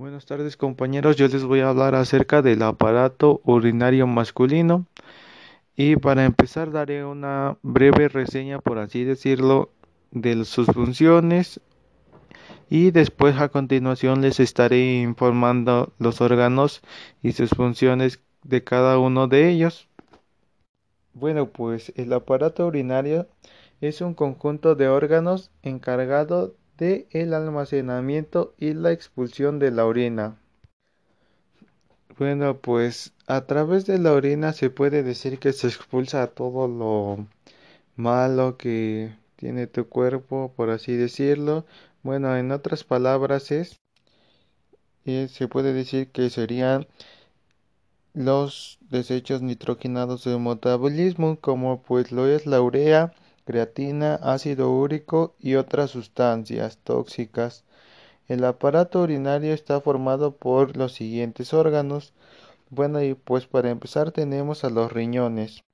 Buenas tardes compañeros, yo les voy a hablar acerca del aparato urinario masculino. Y para empezar daré una breve reseña por así decirlo de sus funciones. Y después a continuación les estaré informando los órganos y sus funciones de cada uno de ellos. Bueno pues el aparato urinario es un conjunto de órganos encargado el almacenamiento y la expulsión de la orina. Bueno, pues a través de la orina se puede decir que se expulsa todo lo malo que tiene tu cuerpo, por así decirlo. Bueno, en otras palabras es, eh, se puede decir que serían los desechos nitrogenados del metabolismo, como pues lo es la urea, creatina, ácido úrico y otras sustancias tóxicas. El aparato urinario está formado por los siguientes órganos. Bueno, y pues para empezar tenemos a los riñones.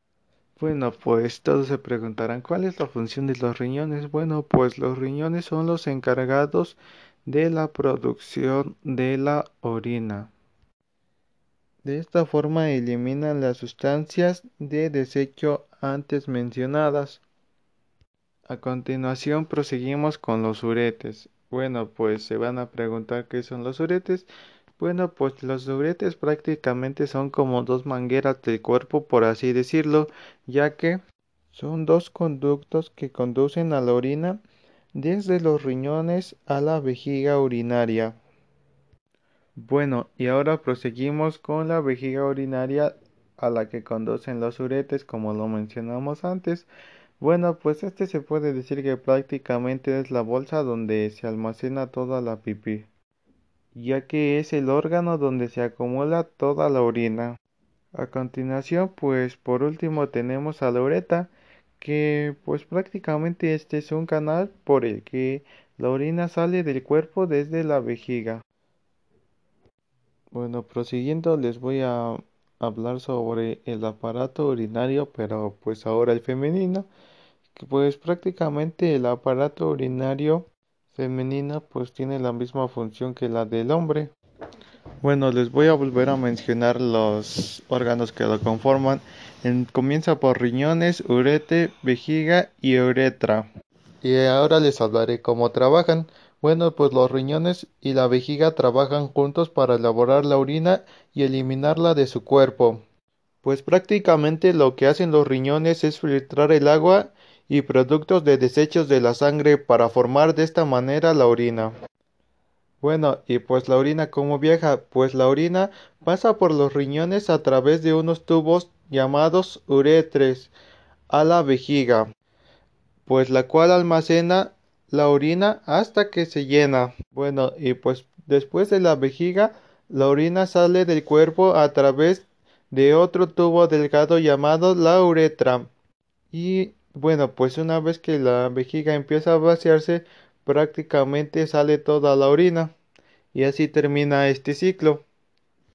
Bueno, pues todos se preguntarán cuál es la función de los riñones. Bueno, pues los riñones son los encargados de la producción de la orina. De esta forma eliminan las sustancias de desecho antes mencionadas. A continuación proseguimos con los uretes. Bueno, pues se van a preguntar qué son los uretes. Bueno, pues los uretes prácticamente son como dos mangueras del cuerpo, por así decirlo, ya que son dos conductos que conducen a la orina desde los riñones a la vejiga urinaria. Bueno, y ahora proseguimos con la vejiga urinaria a la que conducen los uretes, como lo mencionamos antes. Bueno, pues este se puede decir que prácticamente es la bolsa donde se almacena toda la pipí, ya que es el órgano donde se acumula toda la orina. A continuación, pues por último tenemos a la ureta, que pues prácticamente este es un canal por el que la orina sale del cuerpo desde la vejiga. Bueno, prosiguiendo les voy a hablar sobre el aparato urinario, pero pues ahora el femenino pues prácticamente el aparato urinario femenino pues tiene la misma función que la del hombre. Bueno, les voy a volver a mencionar los órganos que lo conforman. comienza por riñones, urete, vejiga y uretra. Y ahora les hablaré cómo trabajan. Bueno, pues los riñones y la vejiga trabajan juntos para elaborar la orina y eliminarla de su cuerpo. Pues prácticamente lo que hacen los riñones es filtrar el agua y productos de desechos de la sangre para formar de esta manera la orina. Bueno, y pues la orina cómo viaja? Pues la orina pasa por los riñones a través de unos tubos llamados uretres a la vejiga, pues la cual almacena la orina hasta que se llena. Bueno, y pues después de la vejiga, la orina sale del cuerpo a través de otro tubo delgado llamado la uretra. Y bueno, pues una vez que la vejiga empieza a vaciarse, prácticamente sale toda la orina. Y así termina este ciclo.